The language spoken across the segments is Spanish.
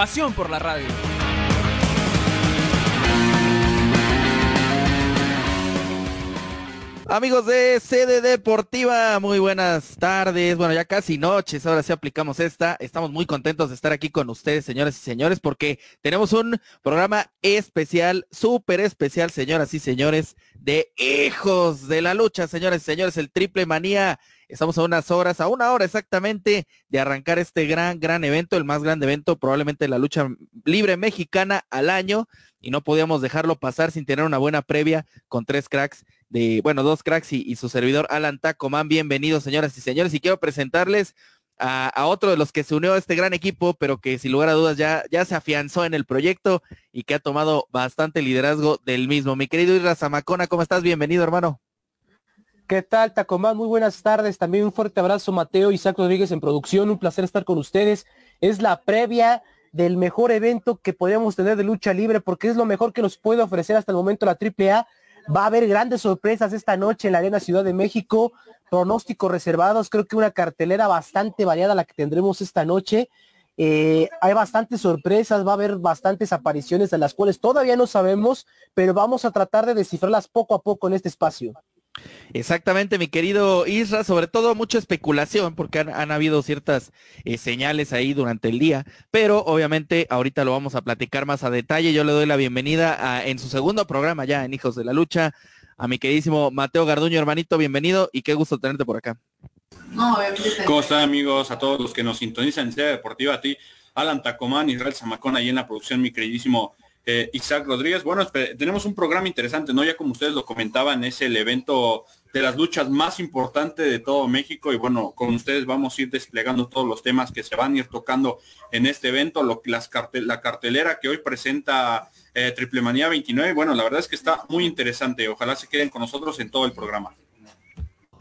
Pasión por la radio. Amigos de sede deportiva, muy buenas tardes. Bueno, ya casi noches, ahora sí aplicamos esta. Estamos muy contentos de estar aquí con ustedes, señores y señores, porque tenemos un programa especial, súper especial, señoras y señores, de hijos de la lucha, señores y señores, el triple manía. Estamos a unas horas, a una hora exactamente de arrancar este gran, gran evento, el más grande evento probablemente la lucha libre mexicana al año y no podíamos dejarlo pasar sin tener una buena previa con tres cracks de, bueno, dos cracks y, su servidor Alan Tacoman. Bienvenidos, señoras y señores, y quiero presentarles a, otro de los que se unió a este gran equipo, pero que sin lugar a dudas ya, ya se afianzó en el proyecto y que ha tomado bastante liderazgo del mismo. Mi querido Irra Zamacona, ¿cómo estás? Bienvenido, hermano. ¿Qué tal, Tacomán? Muy buenas tardes. También un fuerte abrazo, Mateo Isaac Rodríguez en producción. Un placer estar con ustedes. Es la previa del mejor evento que podríamos tener de lucha libre, porque es lo mejor que nos puede ofrecer hasta el momento la AAA. Va a haber grandes sorpresas esta noche en la Arena Ciudad de México, pronósticos reservados, creo que una cartelera bastante variada la que tendremos esta noche. Eh, hay bastantes sorpresas, va a haber bastantes apariciones de las cuales todavía no sabemos, pero vamos a tratar de descifrarlas poco a poco en este espacio. Exactamente, mi querido Isra, sobre todo mucha especulación, porque han, han habido ciertas eh, señales ahí durante el día, pero obviamente ahorita lo vamos a platicar más a detalle. Yo le doy la bienvenida a, en su segundo programa ya en Hijos de la Lucha a mi queridísimo Mateo Garduño, hermanito, bienvenido y qué gusto tenerte por acá. No, ¿Cómo están amigos? A todos los que nos sintonizan en Sede Deportiva, a ti, Alan Tacomán, Israel Zamacón, ahí en la producción, mi queridísimo eh, Isaac Rodríguez. Bueno, tenemos un programa interesante, ¿no? Ya como ustedes lo comentaban, es el evento de las luchas más importantes de todo México y bueno, con ustedes vamos a ir desplegando todos los temas que se van a ir tocando en este evento, las la cartelera que hoy presenta eh, Triple Manía 29. Bueno, la verdad es que está muy interesante. Ojalá se queden con nosotros en todo el programa.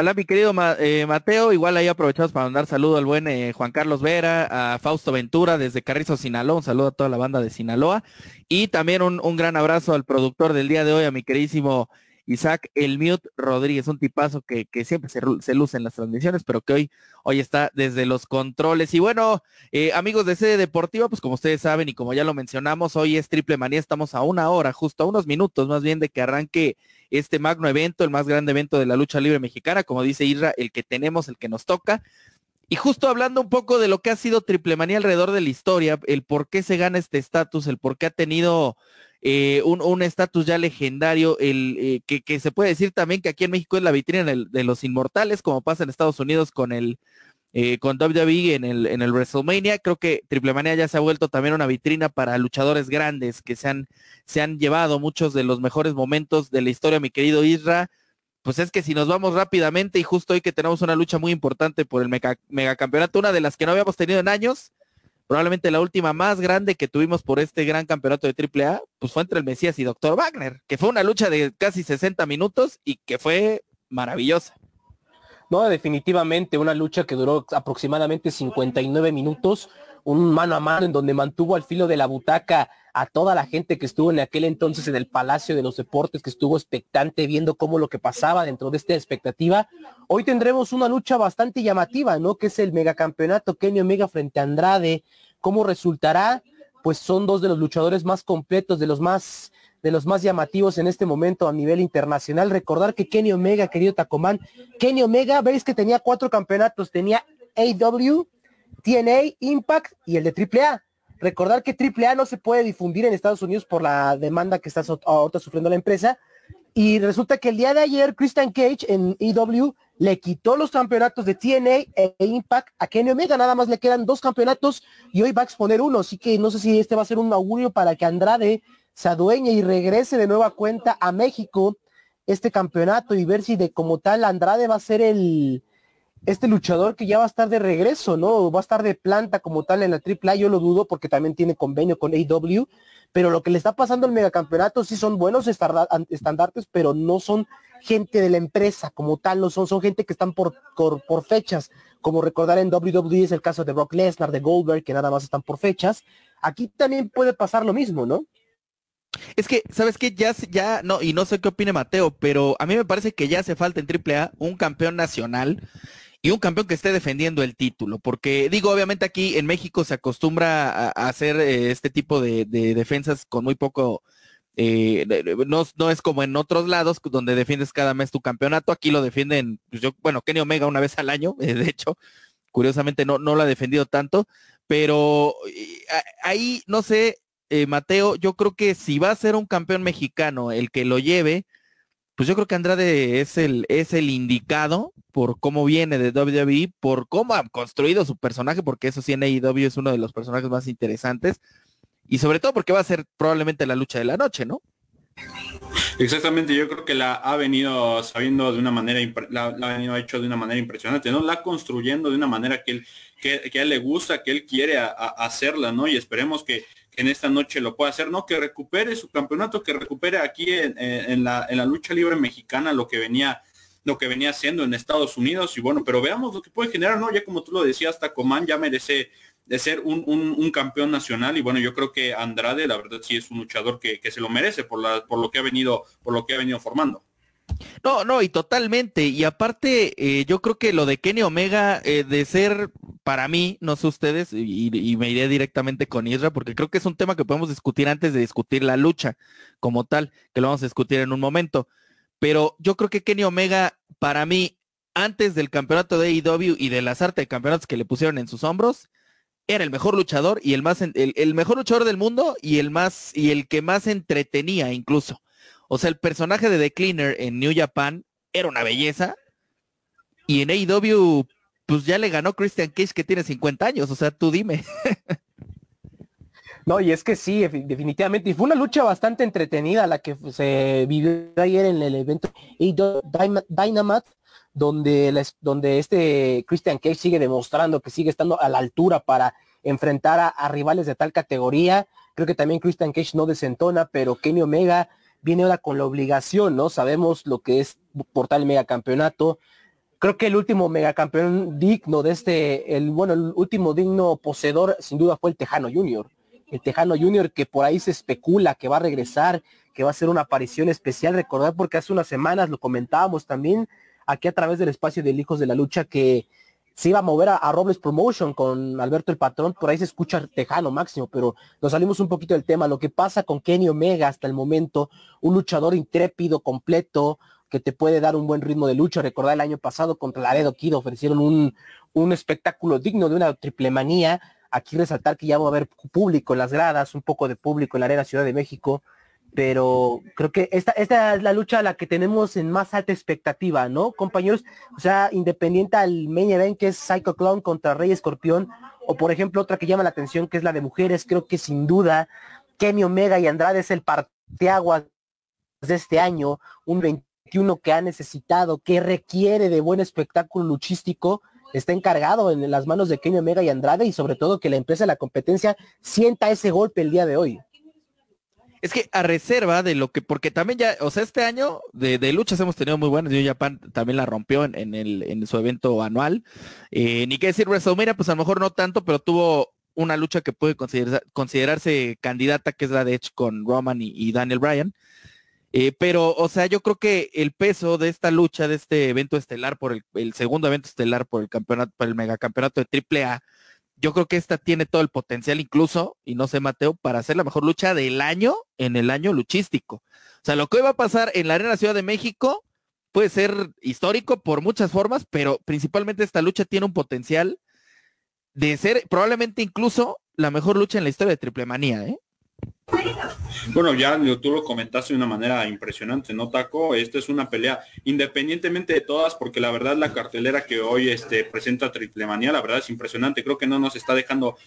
Hola, mi querido eh, Mateo. Igual ahí aprovechamos para mandar saludo al buen eh, Juan Carlos Vera, a Fausto Ventura desde Carrizo, Sinaloa. Un saludo a toda la banda de Sinaloa. Y también un, un gran abrazo al productor del día de hoy, a mi queridísimo Isaac El Mute Rodríguez, un tipazo que, que siempre se, se, luce en las transmisiones, pero que hoy, hoy está desde los controles. Y bueno, eh, amigos de sede deportiva, pues como ustedes saben y como ya lo mencionamos, hoy es Triple Manía, estamos a una hora, justo a unos minutos más bien de que arranque este magno evento, el más grande evento de la lucha libre mexicana, como dice Isra, el que tenemos, el que nos toca. Y justo hablando un poco de lo que ha sido Triple Manía alrededor de la historia, el por qué se gana este estatus, el por qué ha tenido eh, un estatus ya legendario, el eh, que, que, se puede decir también que aquí en México es la vitrina de, los inmortales, como pasa en Estados Unidos con el eh, con WWE en el, en el WrestleMania. Creo que Triple Manía ya se ha vuelto también una vitrina para luchadores grandes que se han, se han llevado muchos de los mejores momentos de la historia, mi querido Isra. Pues es que si nos vamos rápidamente y justo hoy que tenemos una lucha muy importante por el mega, megacampeonato, una de las que no habíamos tenido en años, probablemente la última más grande que tuvimos por este gran campeonato de AAA, pues fue entre el Mesías y Doctor Wagner, que fue una lucha de casi 60 minutos y que fue maravillosa. No, definitivamente una lucha que duró aproximadamente 59 minutos, un mano a mano en donde mantuvo al filo de la butaca a toda la gente que estuvo en aquel entonces en el Palacio de los Deportes, que estuvo expectante viendo cómo lo que pasaba dentro de esta expectativa. Hoy tendremos una lucha bastante llamativa, ¿no? Que es el megacampeonato Kenny Omega frente a Andrade. ¿Cómo resultará? Pues son dos de los luchadores más completos, de los más de los más llamativos en este momento a nivel internacional. Recordar que Kenny Omega, querido Tacomán, Kenny Omega, veis que tenía cuatro campeonatos, tenía AW, TNA, Impact y el de AAA. Recordar que AAA no se puede difundir en Estados Unidos por la demanda que está ahorita sufriendo la empresa. Y resulta que el día de ayer Christian Cage en EW le quitó los campeonatos de TNA e Impact a Kenny Omega, nada más le quedan dos campeonatos y hoy va a exponer uno, así que no sé si este va a ser un augurio para que Andrade se adueñe y regrese de nueva cuenta a México este campeonato y ver si de como tal Andrade va a ser el, este luchador que ya va a estar de regreso, ¿no? Va a estar de planta como tal en la AAA, yo lo dudo porque también tiene convenio con AW, pero lo que le está pasando al megacampeonato sí son buenos estandartes, pero no son gente de la empresa como tal, no son, son gente que están por, por, fechas, como recordar en WWE es el caso de Brock Lesnar, de Goldberg, que nada más están por fechas. Aquí también puede pasar lo mismo, ¿no? Es que, ¿sabes qué? Ya, ya, no, y no sé qué opine Mateo, pero a mí me parece que ya hace falta en AAA un campeón nacional y un campeón que esté defendiendo el título, porque digo, obviamente aquí en México se acostumbra a, hacer eh, este tipo de, defensas con muy poco, eh, no, es como en otros lados donde defiendes cada mes tu campeonato, aquí lo defienden, pues yo, bueno, Kenny Omega una vez al año, eh, de hecho, curiosamente no, no lo ha defendido tanto, pero ahí, no sé, Mateo, yo creo que si va a ser un campeón mexicano el que lo lleve, pues yo creo que Andrade es el, es el indicado por cómo viene de WWE, por cómo ha construido su personaje, porque eso sí en AEW es uno de los personajes más interesantes, y sobre todo porque va a ser probablemente la lucha de la noche, ¿no? Exactamente, yo creo que la ha venido sabiendo de una manera, la, ha venido hecho de una manera impresionante, ¿no? La construyendo de una manera que él, que, a él le gusta, que él quiere hacerla, ¿no? Y esperemos que, en esta noche lo pueda hacer, ¿no? Que recupere su campeonato, que recupere aquí en, la, lucha libre mexicana lo que venía lo que venía haciendo en Estados Unidos y bueno, pero veamos lo que puede generar, ¿no? Ya como tú lo decías, Tacomán ya merece de ser un, campeón nacional y bueno, yo creo que Andrade, la verdad sí es un luchador que, se lo merece por, la, por lo que ha venido, por lo que ha venido formando. No, no, y totalmente. Y aparte, eh, yo creo que lo de Kenny Omega, eh, de ser para mí, no sé ustedes, y, me iré directamente con Isra, porque creo que es un tema que podemos discutir antes de discutir la lucha como tal, que lo vamos a discutir en un momento. Pero yo creo que Kenny Omega, para mí, antes del campeonato de AEW y de las artes de campeonatos que le pusieron en sus hombros, era el mejor luchador y el más el mejor luchador del mundo y el más y el que más entretenía incluso. O sea, el personaje de The Cleaner en New Japan era una belleza. Y en AEW, pues ya le ganó Christian Cage que tiene 50 años. O sea, tú dime. No, y es que sí, definitivamente. Y fue una lucha bastante entretenida la que se vivió ayer en el evento Dynamite, donde, donde este Christian Cage sigue demostrando que sigue estando a la altura para enfrentar a, rivales de tal categoría. Creo que también Christian Cage no desentona, pero Kenny Omega viene ahora con la obligación, ¿no? Sabemos lo que es portar el megacampeonato. Creo que el último megacampeón digno de este, el bueno, el último digno poseedor sin duda fue el Tejano Junior. El Tejano Junior que por ahí se especula que va a regresar, que va a ser una aparición especial. Recordar porque hace unas semanas lo comentábamos también aquí a través del espacio de Hijos de la Lucha que se iba a mover a, Robles Promotion con Alberto el Patrón, por ahí se escucha tejano máximo, pero nos salimos un poquito del tema. Lo que pasa con Kenny Omega hasta el momento, un luchador intrépido, completo, que te puede dar un buen ritmo de lucha. Recordar el año pasado contra Laredo Kid ofrecieron un, un espectáculo digno de una triple manía. Aquí resaltar que ya va a haber público en las gradas, un poco de público en la Arena Ciudad de México pero creo que esta, esta es la lucha a la que tenemos en más alta expectativa, ¿no, compañeros? O sea, independiente al main event que es Psycho Clown contra Rey Escorpión, o por ejemplo otra que llama la atención que es la de mujeres, creo que sin duda Kenny Omega y Andrade es el parteaguas de este año, un 21 que ha necesitado, que requiere de buen espectáculo luchístico, está encargado en las manos de Kenny Omega y Andrade y sobre todo que la empresa de la competencia sienta ese golpe el día de hoy. Es que a reserva de lo que, porque también ya, o sea, este año de, luchas hemos tenido muy buenas. New Japan también la rompió en, el, en su evento anual. Eh, ni qué decir WrestleMania, pues a lo mejor no tanto, pero tuvo una lucha que puede considerarse candidata, que es la de Edge con Roman y, Daniel Bryan. Eh, pero, o sea, yo creo que el peso de esta lucha, de este evento estelar por el, el segundo evento estelar por el campeonato, por el megacampeonato de AAA, yo creo que esta tiene todo el potencial incluso, y no sé Mateo, para hacer la mejor lucha del año en el año luchístico. O sea, lo que hoy va a pasar en la Arena Ciudad de México puede ser histórico por muchas formas, pero principalmente esta lucha tiene un potencial de ser probablemente incluso la mejor lucha en la historia de Triple Manía, ¿eh? Bueno, ya tú lo comentaste de una manera impresionante, ¿no, Taco? Esta es una pelea independientemente de todas, porque la verdad la cartelera que hoy este, presenta Triple Manía, la verdad es impresionante. Creo que no nos está dejando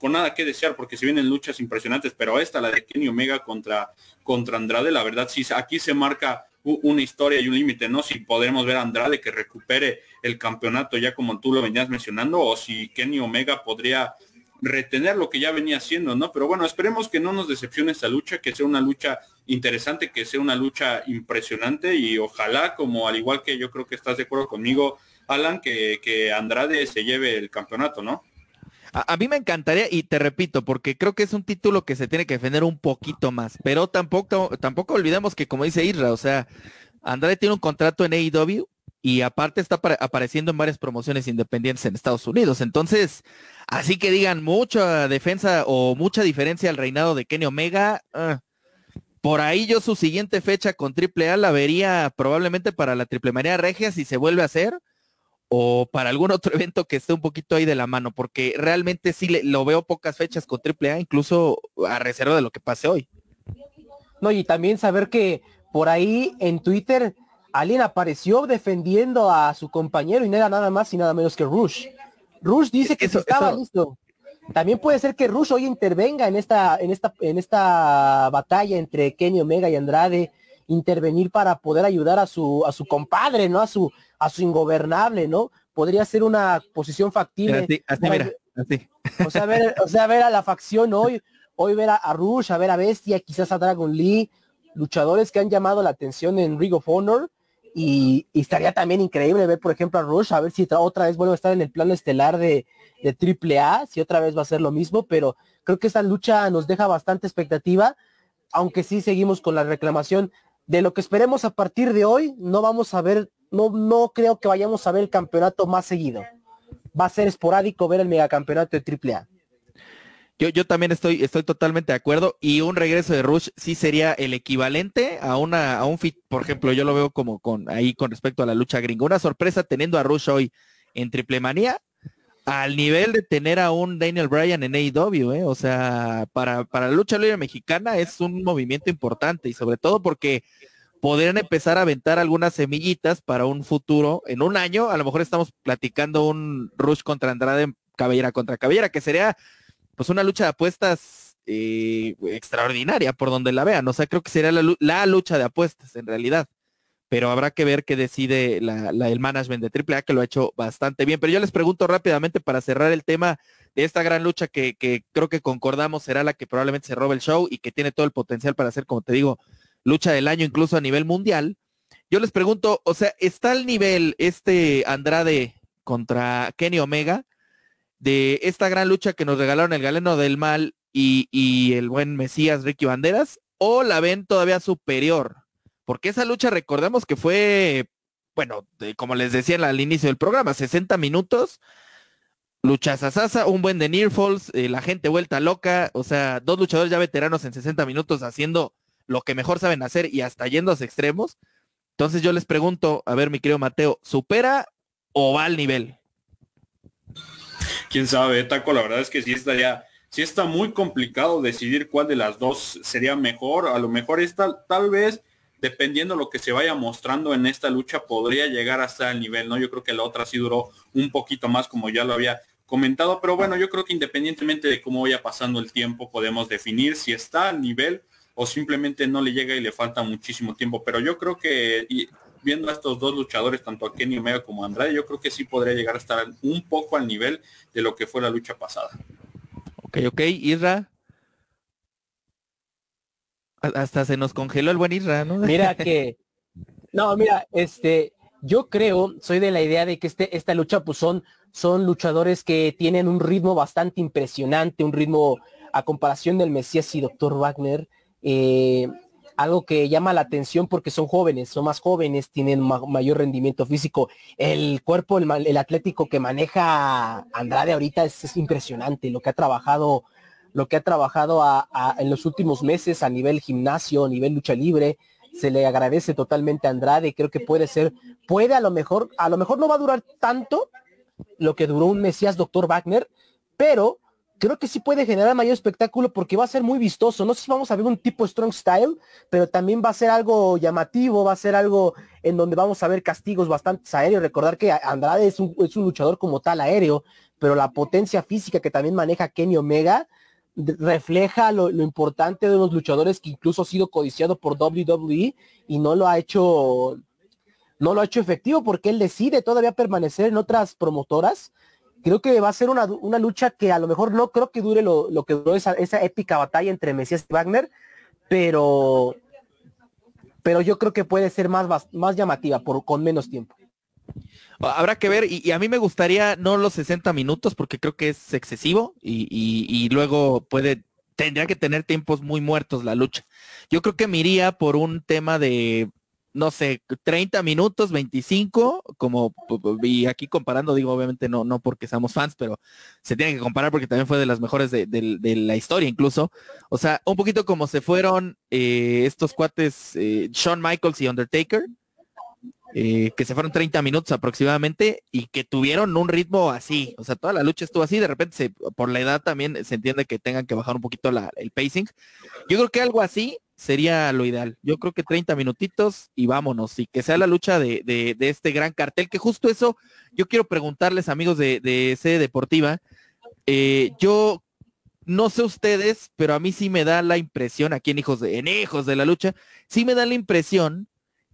por nada que desear, porque si vienen luchas impresionantes, pero esta, la de Kenny Omega contra, contra Andrade, la verdad sí, aquí se marca una historia y un límite, ¿no? Si podremos ver a Andrade que recupere el campeonato ya como tú lo venías mencionando, o si Kenny Omega podría retener lo que ya venía haciendo, ¿no? Pero bueno, esperemos que no nos decepcione esta lucha, que sea una lucha interesante, que sea una lucha impresionante y ojalá, como al igual que yo creo que estás de acuerdo conmigo, Alan, que, que Andrade se lleve el campeonato, ¿no? A, mí me encantaría, y te repito, porque creo que es un título que se tiene que defender un poquito más, pero tampoco, tampoco olvidemos que como dice Isra, o sea, Andrade tiene un contrato en AEW y aparte está apareciendo en varias promociones independientes en Estados Unidos. Entonces, así que digan mucha defensa o mucha diferencia al reinado de Kenny Omega, ah, por ahí yo su siguiente fecha con Triple A la vería probablemente para la Triple María Regia si se vuelve a hacer o para algún otro evento que esté un poquito ahí de la mano, porque realmente sí lo veo pocas fechas con AAA, incluso a reserva de lo que pase hoy. No, y también saber que por ahí en Twitter alguien apareció defendiendo a su compañero y no era nada más y nada menos que Rush. Rush dice que estaba listo. También puede ser que Rush hoy intervenga en esta, en esta, en esta batalla entre Kenny Omega y Andrade, intervenir para poder ayudar a su, a su compadre, ¿no? A su, a su ingobernable, ¿no? Podría ser una posición factible. Así, mira, así. O sea, ver, o sea, ver a la facción hoy, hoy ver a, Rush, a ver a Bestia, quizás a Dragon Lee, luchadores que han llamado la atención en Ring of Honor. Y, estaría también increíble ver, por ejemplo, a Rush, a ver si otra vez vuelve a estar en el plano estelar de, de AAA, si otra vez va a ser lo mismo, pero creo que esta lucha nos deja bastante expectativa, aunque sí seguimos con la reclamación de lo que esperemos a partir de hoy, no vamos a ver no, no creo que vayamos a ver el campeonato más seguido. Va a ser esporádico ver el megacampeonato de AAA. Yo, yo también estoy, estoy totalmente de acuerdo y un regreso de Rush sí sería el equivalente a una, a un fit, por ejemplo, yo lo veo como con ahí con respecto a la lucha gringa. Una sorpresa teniendo a Rush hoy en Triple Manía al nivel de tener a un Daniel Bryan en AEW, ¿eh? o sea, para, para la lucha libre mexicana es un movimiento importante y sobre todo porque podrían empezar a aventar algunas semillitas para un futuro. En un año, a lo mejor estamos platicando un Rush contra Andrade, cabellera contra cabellera, que sería pues una lucha de apuestas eh, extraordinaria por donde la vean. O sea, creo que sería la, lucha de apuestas en realidad. Pero habrá que ver qué decide el management de AAA, que lo ha hecho bastante bien. Pero yo les pregunto rápidamente para cerrar el tema de esta gran lucha que, que creo que concordamos será la que probablemente se robe el show y que tiene todo el potencial para ser, como te digo, lucha del año incluso a nivel mundial. Yo les pregunto, o sea, ¿está al nivel este Andrade contra Kenny Omega de esta gran lucha que nos regalaron el Galeno del Mal y, el buen Mesías Ricky Banderas? ¿O la ven todavía superior? Porque esa lucha recordemos que fue, bueno, como les decía al inicio del programa, 60 minutos, lucha sasasa, un buen de Near Falls, eh, la gente vuelta loca, o sea, dos luchadores ya veteranos en 60 minutos haciendo lo que mejor saben hacer y hasta yendo a extremos. Entonces yo les pregunto, a ver, mi querido Mateo, ¿supera o va al nivel? Quién sabe, Taco, la verdad es que sí estaría, sí está muy complicado decidir cuál de las dos sería mejor. A lo mejor esta, tal vez, dependiendo lo que se vaya mostrando en esta lucha, podría llegar hasta el nivel, ¿no? Yo creo que la otra sí duró un poquito más, como ya lo había comentado, pero bueno, yo creo que independientemente de cómo vaya pasando el tiempo, podemos definir si está al nivel o simplemente no le llega y le falta muchísimo tiempo. Pero yo creo que viendo a estos dos luchadores, tanto a Kenny Omega como a Andrade, yo creo que sí podría llegar a estar un poco al nivel de lo que fue la lucha pasada. Ok, ok, Isra. Hasta se nos congeló el buen Isra, ¿no? Mira que, no, mira, este, yo creo, soy de la idea de que este, esta lucha, pues son, son luchadores que tienen un ritmo bastante impresionante, un ritmo a comparación del Mesías y Doctor Wagner, eh, algo que llama la atención porque son jóvenes, son más jóvenes, tienen mayor rendimiento físico. El cuerpo, el, atlético que maneja Andrade ahorita es, impresionante, lo que ha trabajado, lo que ha trabajado en los últimos meses a nivel gimnasio, a nivel lucha libre. Se le agradece totalmente a Andrade, creo que puede ser, puede a lo mejor, a lo mejor no va a durar tanto lo que duró un Mesías Doctor Wagner, pero creo que sí puede generar mayor espectáculo porque va a ser muy vistoso. No sé si vamos a ver un tipo strong style, pero también va a ser algo llamativo, va a ser algo en donde vamos a ver castigos bastante aéreos. Recordar que Andrade es un, luchador como tal aéreo, pero la potencia física que también maneja Kenny Omega refleja lo, importante de los luchadores que incluso ha sido codiciado por WWE y no lo ha hecho no lo ha hecho efectivo porque él decide todavía permanecer en otras promotoras. Creo que va a ser una, lucha que a lo mejor no creo que dure lo, que duró esa, esa, épica batalla entre Mesías y Wagner, pero pero yo creo que puede ser más, más llamativa por, con menos tiempo. Habrá que ver, y, a mí me gustaría no los 60 minutos porque creo que es excesivo y, luego puede, tendría que tener tiempos muy muertos la lucha. Yo creo que me iría por un tema de, no sé, 30 minutos, 25, como, y aquí comparando, digo, obviamente no, no porque seamos fans, pero se tiene que comparar porque también fue de las mejores de, la historia incluso. O sea, un poquito como se fueron eh, estos cuates, eh, Shawn Michaels y Undertaker, eh, que se fueron 30 minutos aproximadamente y que tuvieron un ritmo así, o sea, toda la lucha estuvo así, de repente por la edad también se entiende que tengan que bajar un poquito el pacing. Yo creo que algo así sería lo ideal. Yo creo que 30 minutitos y vámonos, y que sea la lucha de, este gran cartel, que justo eso, yo quiero preguntarles amigos de, de sede deportiva, eh, yo no sé ustedes, pero a mí sí me da la impresión, aquí en Hijos de, en Hijos de la Lucha, sí me da la impresión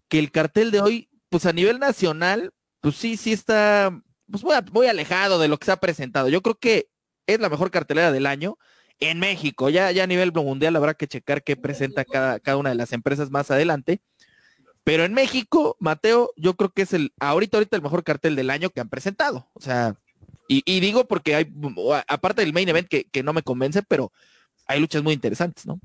que el cartel de hoy pues a nivel nacional, pues sí, sí está pues muy, alejado de lo que se ha presentado. Yo creo que es la mejor cartelera del año en México. Ya, ya a nivel mundial habrá que checar qué presenta cada, cada una de las empresas más adelante. Pero en México, Mateo, yo creo que es el, ahorita, ahorita el mejor cartel del año que han presentado. O sea, y, digo porque hay, aparte del main event que, que no me convence, pero hay luchas muy interesantes, ¿no?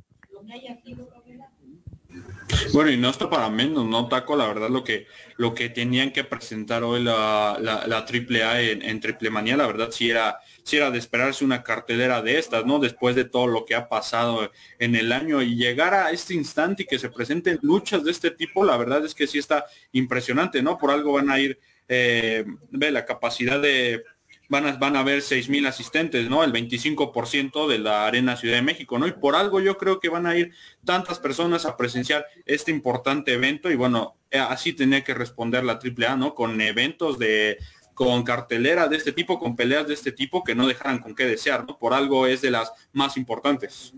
Bueno, y no está para menos, ¿no, Taco? La verdad, lo que, lo que tenían que presentar hoy la, la, la AAA en, en Triple Manía, la verdad, sí era, sí era de esperarse una cartelera de estas, ¿no? Después de todo lo que ha pasado en el año y llegar a este instante y que se presenten luchas de este tipo, la verdad es que sí está impresionante, ¿no? Por algo van a ir, eh, ve la capacidad de van a, van a haber mil asistentes, ¿no? El 25% de la Arena Ciudad de México, ¿no? Y por algo yo creo que van a ir tantas personas a presenciar este importante evento y bueno, así tenía que responder la AAA, ¿no? Con eventos de con cartelera de este tipo, con peleas de este tipo que no dejaran con qué desear, ¿no? Por algo es de las más importantes.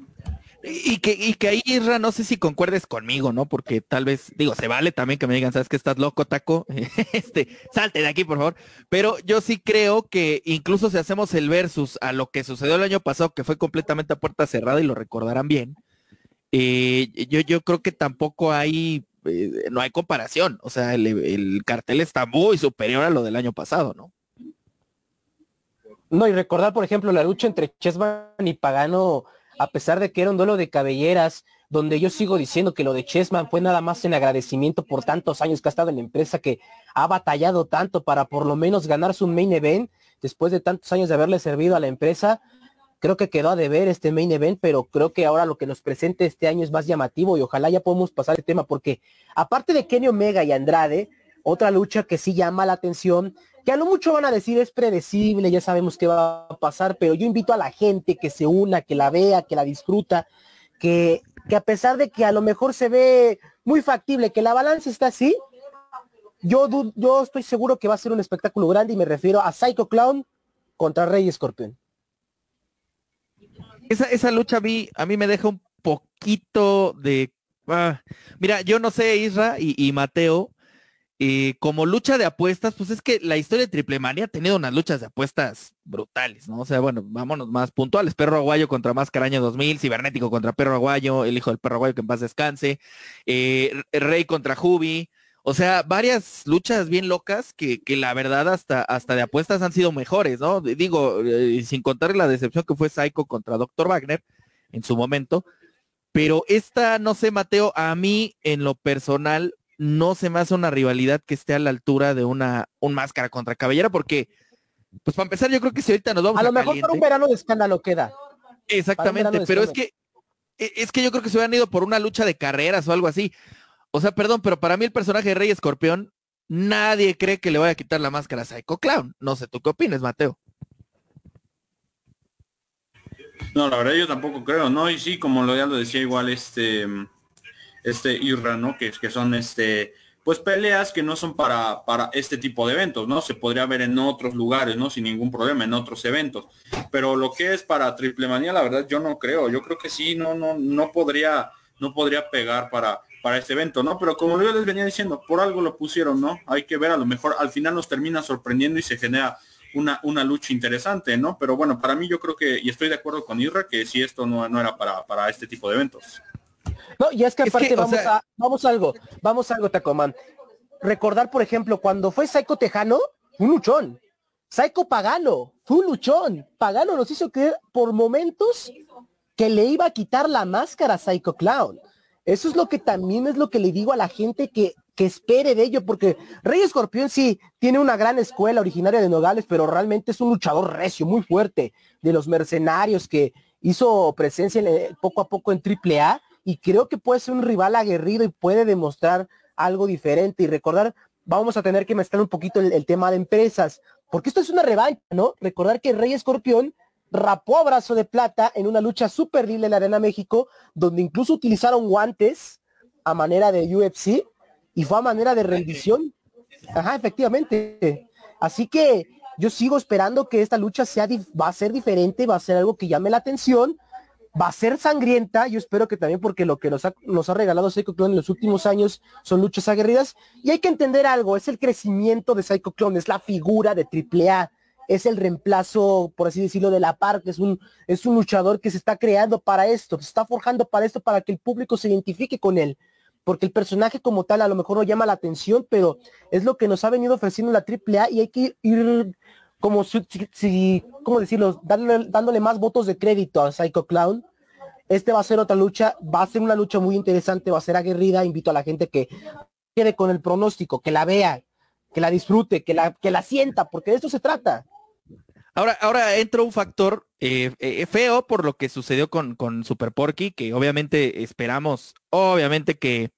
Y que, y que ahí, Isra, no sé si concuerdes conmigo, ¿no? Porque tal vez, digo, se vale también que me digan, ¿sabes que estás loco, taco? este, salte de aquí, por favor. Pero yo sí creo que incluso si hacemos el versus a lo que sucedió el año pasado, que fue completamente a puerta cerrada y lo recordarán bien, eh, yo, yo creo que tampoco hay, eh, no hay comparación. O sea, el, el cartel está muy superior a lo del año pasado, ¿no? No, y recordar, por ejemplo, la lucha entre Chessman y Pagano a pesar de que era un duelo de cabelleras, donde yo sigo diciendo que lo de Chessman fue nada más en agradecimiento por tantos años que ha estado en la empresa, que ha batallado tanto para por lo menos ganar su main event, después de tantos años de haberle servido a la empresa. Creo que quedó a deber este main event, pero creo que ahora lo que nos presente este año es más llamativo y ojalá ya podamos pasar el tema, porque aparte de Kenny Omega y Andrade, otra lucha que sí llama la atención que a lo mucho van a decir es predecible, ya sabemos qué va a pasar, pero yo invito a la gente que se una, que la vea, que la disfruta, que, que a pesar de que a lo mejor se ve muy factible, que la balanza está así, yo, yo estoy seguro que va a ser un espectáculo grande y me refiero a Psycho Clown contra Rey Escorpión. Esa, esa lucha a mí, me deja un poquito de... Ah, mira, yo no sé, Isra y, y Mateo, eh, como lucha de apuestas, pues es que la historia de Triple Manía ha tenido unas luchas de apuestas brutales, ¿no? O sea, bueno, vámonos más puntuales. Perro Aguayo contra Máscara Año 2000, Cibernético contra Perro Aguayo, el hijo del Perro Aguayo que en paz descanse, eh, Rey contra Jubi. O sea, varias luchas bien locas que, que, la verdad hasta, hasta de apuestas han sido mejores, ¿no? Digo, eh, sin contar la decepción que fue Psycho contra Dr. Wagner en su momento. Pero esta, no sé, Mateo, a mí en lo personal no se me hace una rivalidad que esté a la altura de una un máscara contra cabellera, porque, pues para empezar, yo creo que si ahorita nos vamos a, lo mejor por un verano de escándalo queda. Exactamente, pero es que e, es que yo creo que se hubieran ido por una lucha de carreras o algo así. O sea, perdón, pero para mí el personaje de Rey Escorpión, nadie cree que le vaya a quitar la máscara a Psycho Clown. No sé, ¿tú qué opinas, Mateo? No, la verdad yo tampoco creo, ¿no? Y sí, como lo ya lo decía igual este este Irra, ¿no? Que, que son este pues peleas que no son para, para este tipo de eventos, ¿no? Se podría ver en otros lugares, ¿no? Sin ningún problema, en otros eventos. Pero lo que es para Triple Manía, la verdad, yo no creo. Yo creo que sí, no, no, no podría, no podría pegar para, para este evento, ¿no? Pero como yo les venía diciendo, por algo lo pusieron, ¿no? Hay que ver, a lo mejor al final nos termina sorprendiendo y se genera una, una lucha interesante, ¿no? Pero bueno, para mí yo creo que, y estoy de acuerdo con Irra, que si esto no, no era para, para este tipo de eventos. No, y es que aparte vamos, a, vamos a algo, vamos a algo, Tacoman. Recordar, por ejemplo, cuando fue Psycho Tejano, un luchón. Psycho Pagano, fue un luchón. Pagano nos hizo creer por momentos que le iba a quitar la máscara a Psycho Clown. Eso es lo que también es lo que le digo a la gente que, que espere de ello, porque Rey Escorpión sí tiene una gran escuela originaria de Nogales, pero realmente es un luchador recio, muy fuerte, de los mercenarios que hizo presencia poco a poco en AAA y creo que puede ser un rival aguerrido y puede demostrar algo diferente y recordar, vamos a tener que mezclar un poquito el, tema de empresas, porque esto es una revancha, ¿no? Recordar que Rey Escorpión rapó a brazo de plata en una lucha súper libre en la Arena México, donde incluso utilizaron guantes a manera de UFC y fue a manera de rendición. Ajá, efectivamente. Así que yo sigo esperando que esta lucha sea va a ser diferente, va a ser algo que llame la atención va a ser sangrienta, yo espero que también porque lo que nos ha, nos ha regalado Psycho Clone en los últimos años son luchas aguerridas, y hay que entender algo, es el crecimiento de Psycho Clone, es la figura de AAA, es el reemplazo, por así decirlo, de la par, que es un, es un luchador que se está creando para esto, se está forjando para esto, para que el público se identifique con él, porque el personaje como tal a lo mejor no llama la atención, pero es lo que nos ha venido ofreciendo la AAA y hay que ir como si, ¿cómo decirlo? Dándole, dándole más votos de crédito a Psycho Clown. Este va a ser otra lucha, va a ser una lucha muy interesante, va a ser aguerrida. Invito a la gente que quede con el pronóstico, que la vea, que la disfrute, que la, que la sienta, porque de esto se trata. Ahora, ahora entra un factor eh, eh, feo por lo que sucedió con, con Super Porky, que obviamente esperamos, obviamente que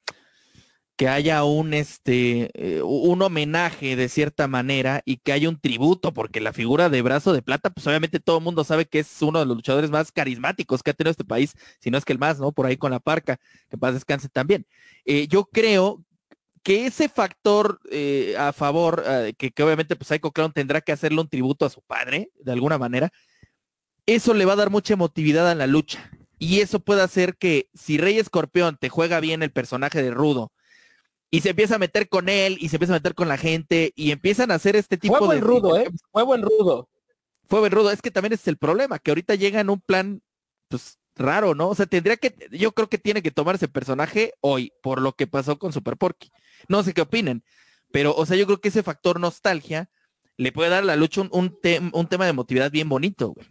que haya un este eh, un homenaje de cierta manera y que haya un tributo, porque la figura de brazo de plata, pues obviamente todo el mundo sabe que es uno de los luchadores más carismáticos que ha tenido este país, si no es que el más, ¿no? Por ahí con la parca, que paz descanse también. Yo creo que ese factor eh, a favor, que, que, obviamente pues Psycho Clown tendrá que hacerle un tributo a su padre, de alguna manera, eso le va a dar mucha emotividad a la lucha. Y eso puede hacer que si Rey Escorpión te juega bien el personaje de Rudo, y se empieza a meter con él y se empieza a meter con la gente y empiezan a hacer este tipo de... rudo, ¿eh? Fue buen rudo. Fue buen rudo. Es que también es el problema, que ahorita llega en un plan, pues, raro, ¿no? O sea, tendría que, yo creo que tiene que tomar ese personaje hoy, por lo que pasó con Super Porky. No sé qué opinen, pero, o sea, yo creo que ese factor nostalgia le puede dar a la lucha un, un, un tema de emotividad bien bonito, güey.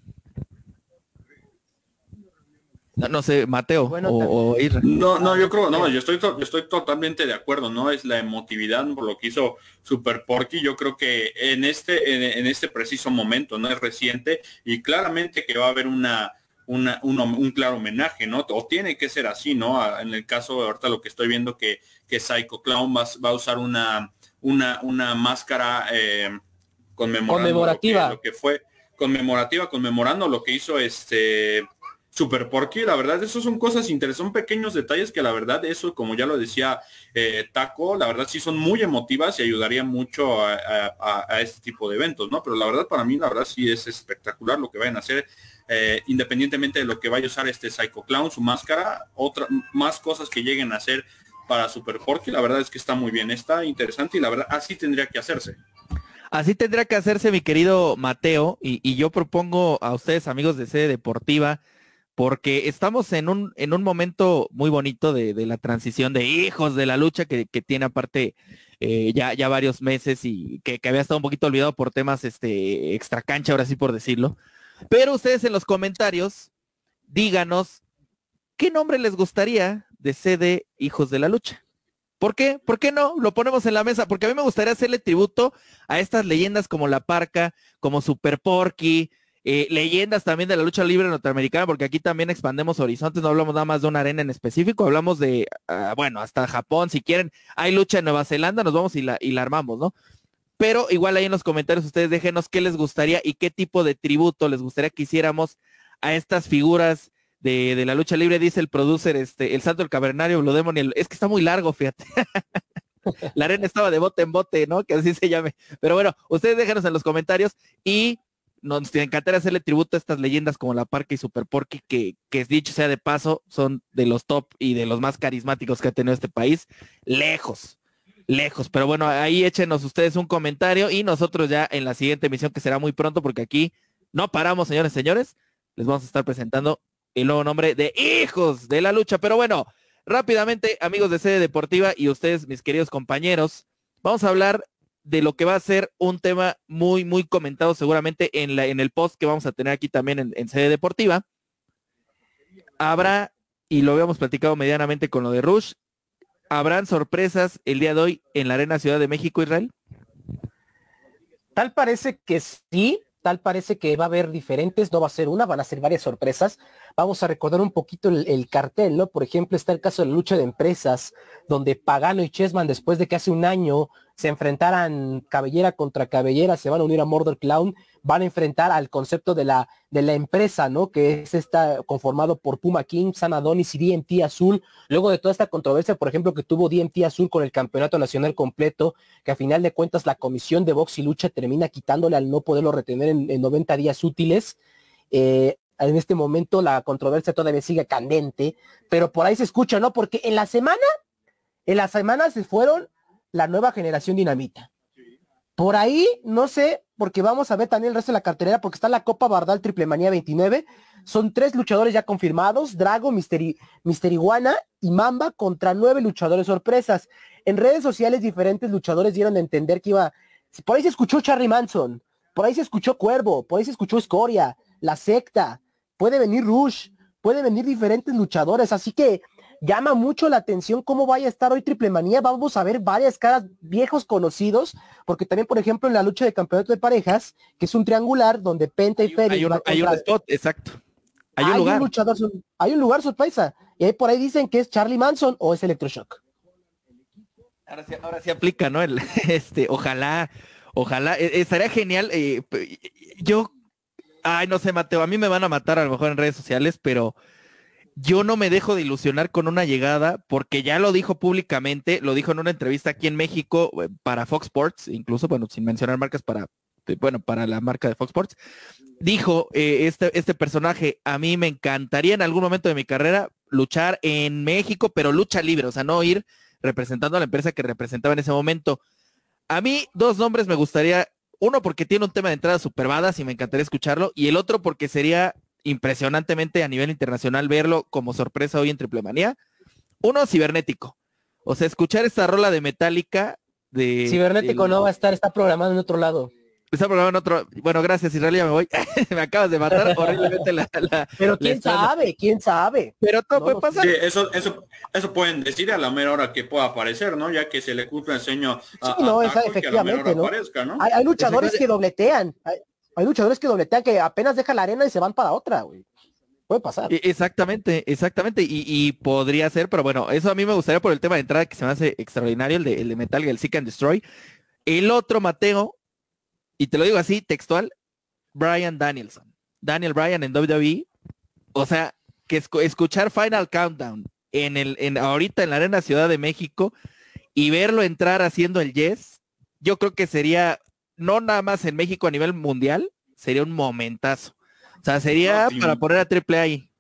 No, sé, Mateo o, No, no, yo creo, no, yo estoy, estoy totalmente de acuerdo, ¿no? Es la emotividad por lo que hizo Super Porky. Yo creo que en este, en, este preciso momento, ¿no? Es reciente y claramente que va a haber una, una un, claro homenaje, ¿no? O tiene que ser así, ¿no? En el caso de ahorita lo que estoy viendo que, que Psycho Clown va, a usar una, una, una máscara eh, conmemorativa. Lo que, fue conmemorativa, conmemorando lo que hizo este Super Porky, la verdad, eso son cosas interesantes, son pequeños detalles que la verdad, eso, como ya lo decía eh, Taco, la verdad sí son muy emotivas y ayudaría mucho a, este tipo de eventos, ¿no? Pero la verdad, para mí, la verdad sí es espectacular lo que vayan a hacer, eh, independientemente de lo que vaya a usar este Psycho Clown, su máscara, otra, más cosas que lleguen a hacer para Super Porky, la verdad es que está muy bien, está interesante y la verdad, así tendría que hacerse. Así tendría que hacerse, mi querido Mateo, y, yo propongo a ustedes, amigos de sede deportiva, porque estamos en un, en un momento muy bonito de, la transición de hijos de la lucha que, tiene aparte eh, ya, ya varios meses y que, había estado un poquito olvidado por temas este, extra cancha, ahora sí por decirlo. Pero ustedes en los comentarios, díganos qué nombre les gustaría de CD Hijos de la Lucha. ¿Por qué? ¿Por qué no? Lo ponemos en la mesa, porque a mí me gustaría hacerle tributo a estas leyendas como La Parca, como Super Porky, eh, leyendas también de la lucha libre norteamericana, porque aquí también expandemos horizontes, no hablamos nada más de una arena en específico, hablamos de, ah, bueno, hasta Japón, si quieren, hay lucha en Nueva Zelanda, nos vamos y la, y la armamos, ¿no? Pero igual ahí en los comentarios ustedes déjenos qué les gustaría y qué tipo de tributo les gustaría que hiciéramos a estas figuras de, de la lucha libre, dice el producer, este, el Santo el Cavernario, Blue Demon, es que está muy largo, fíjate. la arena estaba de bote en bote, ¿no? Que así se llame. Pero bueno, ustedes déjanos en los comentarios y nos encantaría hacerle tributo a estas leyendas como la Parque y Super Porky, que, que dicho sea de paso, son de los top y de los más carismáticos que ha tenido este país, lejos, lejos. Pero bueno, ahí échenos ustedes un comentario y nosotros ya en la siguiente emisión, que será muy pronto, porque aquí no paramos, señores, señores, les vamos a estar presentando el nuevo nombre de Hijos de la Lucha. Pero bueno, rápidamente, amigos de sede deportiva y ustedes, mis queridos compañeros, vamos a hablar de lo que va a ser un tema muy, muy comentado seguramente en, la, en el post que vamos a tener aquí también en, sede deportiva. Habrá, y lo habíamos platicado medianamente con lo de Rush, ¿habrán sorpresas el día de hoy en la Arena Ciudad de México, Israel? Tal parece que sí, tal parece que va a haber diferentes, no va a ser una, van a ser varias sorpresas. Vamos a recordar un poquito el, cartel, ¿no? Por ejemplo, está el caso de la lucha de empresas, donde Pagano y Chessman, después de que hace un año se enfrentaran cabellera contra cabellera, se van a unir a Murder Clown, van a enfrentar al concepto de la, de la empresa, ¿no? Que es esta conformado por Puma King, San Adonis y DMT Azul. Luego de toda esta controversia, por ejemplo, que tuvo DMT Azul con el campeonato nacional completo, que a final de cuentas la comisión de box y lucha termina quitándole al no poderlo retener en, 90 días útiles. Eh, en este momento la controversia todavía sigue candente, pero por ahí se escucha, ¿no? Porque en la semana, en la semana se fueron la nueva generación dinamita. Por ahí, no sé, porque vamos a ver también el resto de la cartelera, porque está la Copa Bardal Triple Manía 29. Son tres luchadores ya confirmados, Drago, Mister, Iguana y Mamba contra nueve luchadores sorpresas. En redes sociales diferentes luchadores dieron a entender que iba... Por ahí se escuchó Charlie Manson, por ahí se escuchó Cuervo, por ahí se escuchó Escoria, La Secta, puede venir Rush, puede venir diferentes luchadores, así que llama mucho la atención cómo vaya a estar hoy Triple Manía. Vamos a ver varias caras viejos conocidos, porque también, por ejemplo, en la lucha de campeonato de parejas, que es un triangular donde Penta y Félix. Hay, un, hay un spot, exacto. Hay, un lugar. luchador, hay un lugar sorpresa. Y ahí por ahí dicen que es Charlie Manson o es Electroshock. Ahora sí, ahora sí aplica, ¿no? El, este, ojalá, ojalá, e, estaría genial. Eh, yo, ay, no sé, Mateo, a mí me van a matar a lo mejor en redes sociales, pero yo no me dejo de ilusionar con una llegada, porque ya lo dijo públicamente, lo dijo en una entrevista aquí en México eh, para Fox Sports, incluso, bueno, sin mencionar marcas para, eh, bueno, para la marca de Fox Sports, dijo eh, este, este personaje, a mí me encantaría en algún momento de mi carrera luchar en México, pero lucha libre, o sea, no ir representando a la empresa que representaba en ese momento. A mí dos nombres me gustaría, uno porque tiene un tema de entrada super y me encantaría escucharlo, y el otro porque sería impresionantemente a nivel internacional verlo como sorpresa hoy en Triple Manía. Uno, cibernético. O sea, escuchar esta rola de Metallica de... Cibernético no va a estar, está programado en otro lado. Está programado en otro... Bueno, gracias Israel, ya me voy. me acabas de matar horriblemente la... Pero quién sabe, quién sabe. Pero todo puede pasar. eso, eso, eso pueden decir a la mera hora que pueda aparecer, ¿no? Ya que se le cumple el sueño a, no, efectivamente, ¿no? Hay, luchadores que dobletean. Hay luchadores que dobletean que apenas dejan la arena y se van para otra, güey. Puede pasar. E, exactamente, exactamente. Y, podría ser, pero bueno, eso a mí me gustaría por el tema de entrada que se me hace extraordinario, el de, el de Metal, el Seek and Destroy. El otro, Mateo, y te lo digo así, textual, Brian Danielson. Daniel Bryan en WWE. O sea, que escuchar Final Countdown en el, en ahorita en la Arena Ciudad de México y verlo entrar haciendo el yes, yo creo que sería no nada más en México a nivel mundial, sería un momentazo. O sea, sería para poner a triple ahí.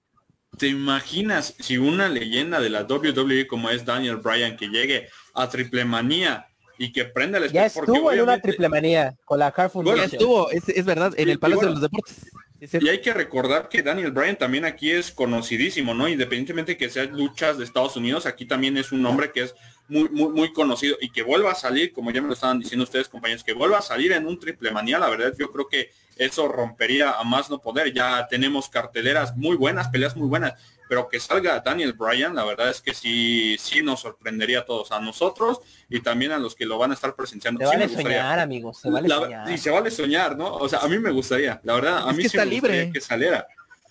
¿Te imaginas si una leyenda de la WWE como es Daniel Bryan que llegue a triple manía y que prenda el Ya estuvo en una triple manía con la Carrefour. ya estuvo, es, verdad, en el Palacio de los Deportes. Y hay que recordar que Daniel Bryan también aquí es conocidísimo, ¿no? Independientemente que sean luchas de Estados Unidos, aquí también es un nombre que es muy, muy, muy conocido y que vuelva a salir, como ya me lo estaban diciendo ustedes, compañeros, que vuelva a salir en un triple manía, la verdad yo creo que eso rompería a más no poder. Ya tenemos carteleras muy buenas, peleas muy buenas, pero que salga Daniel Bryan, la verdad es que sí, sí nos sorprendería a todos, a nosotros y también a los que lo van a estar presenciando. Se vale soñar, amigos, se vale soñar. Y se vale soñar, ¿no? O sea, a mí me gustaría, la verdad, a mí sí está libre. que saliera.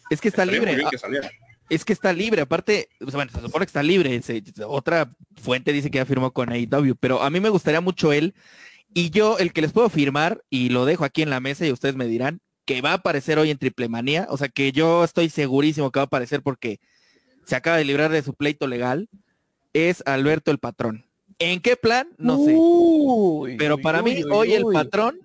Es que está libre. que saliera es que está libre, aparte, bueno, se supone que está libre, otra fuente dice que ya firmó con AEW, pero a mí me gustaría mucho él, y yo el que les puedo firmar, y lo dejo aquí en la mesa y ustedes me dirán, que va a aparecer hoy en Triple Manía, o sea que yo estoy segurísimo que va a aparecer porque se acaba de librar de su pleito legal, es Alberto el Patrón. ¿En qué plan? No sé. Pero para mí, hoy el patrón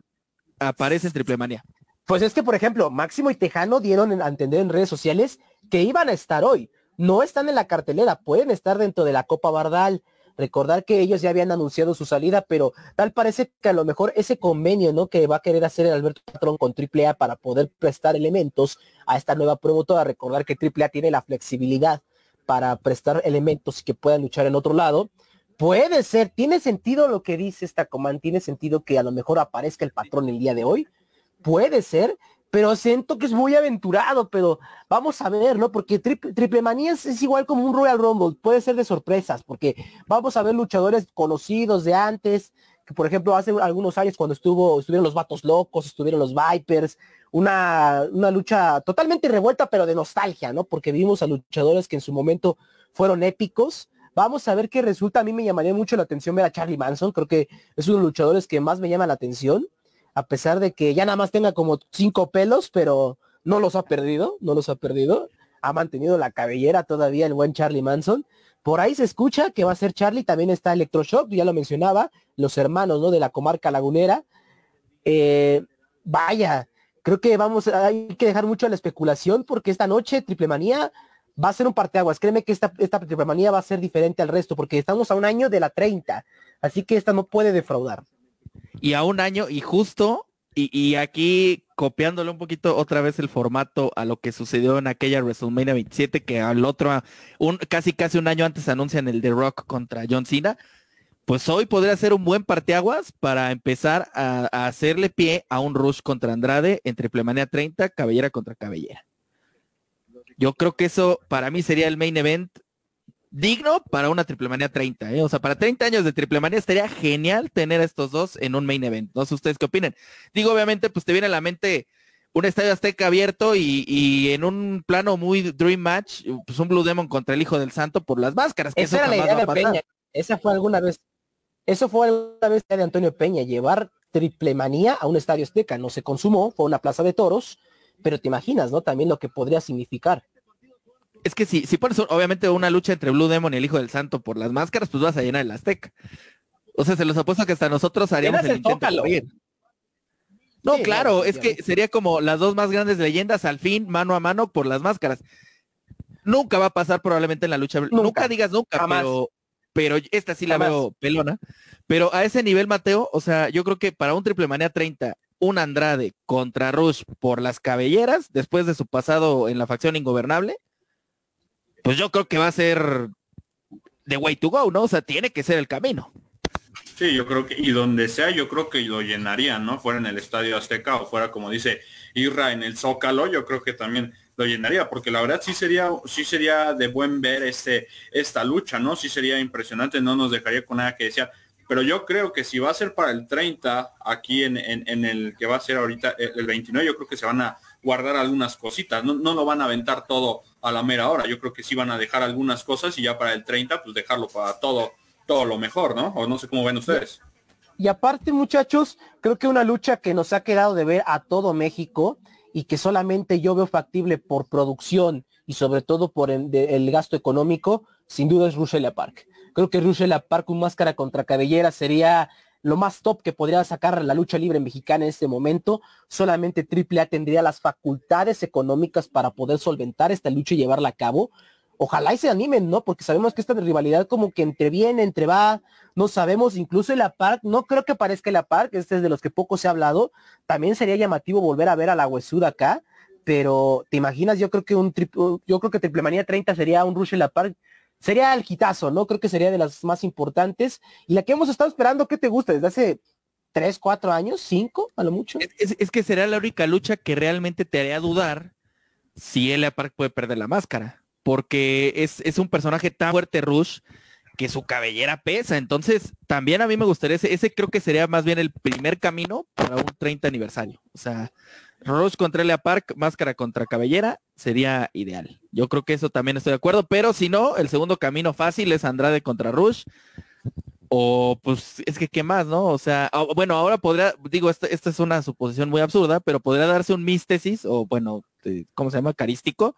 aparece en Triple Manía. Pues es que, por ejemplo, Máximo y Tejano dieron a entender en redes sociales que iban a estar hoy. No están en la cartelera, pueden estar dentro de la Copa Bardal. Recordar que ellos ya habían anunciado su salida, pero tal parece que a lo mejor ese convenio, ¿no? Que va a querer hacer el Alberto Patrón con AAA para poder prestar elementos a esta nueva promotora. Recordar que AAA tiene la flexibilidad para prestar elementos que puedan luchar en otro lado. Puede ser, tiene sentido lo que dice esta comand, tiene sentido que a lo mejor aparezca el patrón el día de hoy. Puede ser, pero siento que es muy aventurado, pero vamos a ver, ¿no? Porque Triple, Manía es, igual como un Royal Rumble, puede ser de sorpresas, porque vamos a ver luchadores conocidos de antes, que por ejemplo hace algunos años cuando estuvo, estuvieron los Vatos Locos, estuvieron los Vipers, una, una lucha totalmente revuelta, pero de nostalgia, ¿no? Porque vimos a luchadores que en su momento fueron épicos. Vamos a ver qué resulta. A mí me llamaría mucho la atención ver a Charlie Manson. Creo que es uno de los luchadores que más me llama la atención a pesar de que ya nada más tenga como cinco pelos, pero no los ha perdido, no los ha perdido. Ha mantenido la cabellera todavía el buen Charlie Manson. Por ahí se escucha que va a ser Charlie, también está Electroshock, ya lo mencionaba, los hermanos ¿no? de la comarca lagunera. Eh, vaya, creo que vamos, hay que dejar mucho a la especulación porque esta noche Triple Manía va a ser un parteaguas. Créeme que esta, esta Triple Manía va a ser diferente al resto porque estamos a un año de la 30. Así que esta no puede defraudar y a un año y justo, y, aquí copiándole un poquito otra vez el formato a lo que sucedió en aquella WrestleMania 27, que al otro, casi casi un año antes anuncian el The Rock contra John Cena, pues hoy podría ser un buen parteaguas para empezar a, a hacerle pie a un rush contra Andrade en Triplemania 30, cabellera contra cabellera. Yo creo que eso para mí sería el main event digno para una triple manía 30, ¿eh? O sea, para 30 años de triple manía estaría genial tener a estos dos en un main event. No sé ustedes qué opinen. Digo, obviamente, pues te viene a la mente un estadio azteca abierto y, en un plano muy dream match, pues un Blue Demon contra el Hijo del Santo por las máscaras. Que Esa era la idea de Peña. Esa fue alguna vez, eso fue alguna vez de Antonio Peña, llevar triple manía a un estadio azteca. No se consumó, fue una plaza de toros, pero te imaginas, ¿no? También lo que podría significar es que si, si pones obviamente una lucha entre Blue Demon y el Hijo del Santo por las máscaras, pues vas a llenar el Azteca. O sea, se los apuesto que hasta nosotros haríamos el, intento. No, claro, es que sería como las dos más grandes leyendas al fin, mano a mano, por las máscaras. Nunca va a pasar probablemente en la lucha. Nunca, digas nunca, pero, pero esta sí la veo pelona. Pero a ese nivel, Mateo, o sea, yo creo que para un triple manía 30, un Andrade contra Rush por las cabelleras, después de su pasado en la facción ingobernable, pues yo creo que va a ser the way to go, ¿no? O sea, tiene que ser el camino. Sí, yo creo que, y donde sea, yo creo que lo llenarían, ¿no? Fuera en el Estadio Azteca o fuera, como dice Irra, en el Zócalo, yo creo que también lo llenaría, porque la verdad sí sería, sí sería de buen ver este, esta lucha, ¿no? Sí sería impresionante, no nos dejaría con nada que decir. Pero yo creo que si va a ser para el 30, aquí en, en el que va a ser ahorita el 29, yo creo que se van a guardar algunas cositas, no, no lo van a aventar todo a la mera hora, yo creo que sí van a dejar algunas cosas y ya para el 30 pues dejarlo para todo, todo lo mejor, ¿no? O no sé cómo ven ustedes. Y aparte muchachos, creo que una lucha que nos ha quedado de ver a todo México y que solamente yo veo factible por producción y sobre todo por el, gasto económico, sin duda es Rushella Park. Creo que Rushella Park, un máscara contra cabellera, sería lo más top que podría sacar la lucha libre mexicana en este momento. Solamente AAA tendría las facultades económicas para poder solventar esta lucha y llevarla a cabo. Ojalá y se animen, ¿no? Porque sabemos que esta rivalidad como que entre viene, entre va, no sabemos, incluso el Park, no creo que parezca el Park, este es de los que poco se ha hablado, también sería llamativo volver a ver a la huesuda acá, pero te imaginas, yo creo que un yo creo que Triple Manía 30 sería un Rush en la Park sería el quitazo, ¿no? Creo que sería de las más importantes. Y la que hemos estado esperando, ¿qué te gusta? Desde hace tres, cuatro años, cinco, a lo mucho. Es, que será la única lucha que realmente te haría dudar si Elia Park puede perder la máscara. Porque es, es un personaje tan fuerte, Rush, que su cabellera pesa. Entonces, también a mí me gustaría, ese, ese creo que sería más bien el primer camino para un 30 aniversario. O sea, Rush contra Elia Park, máscara contra cabellera, sería ideal. Yo creo que eso también estoy de acuerdo, pero si no, el segundo camino fácil es Andrade contra Rush. O pues es que qué más, ¿no? O sea, bueno, ahora podría, digo, esta, es una suposición muy absurda, pero podría darse un místesis, o bueno, ¿cómo se llama? Carístico,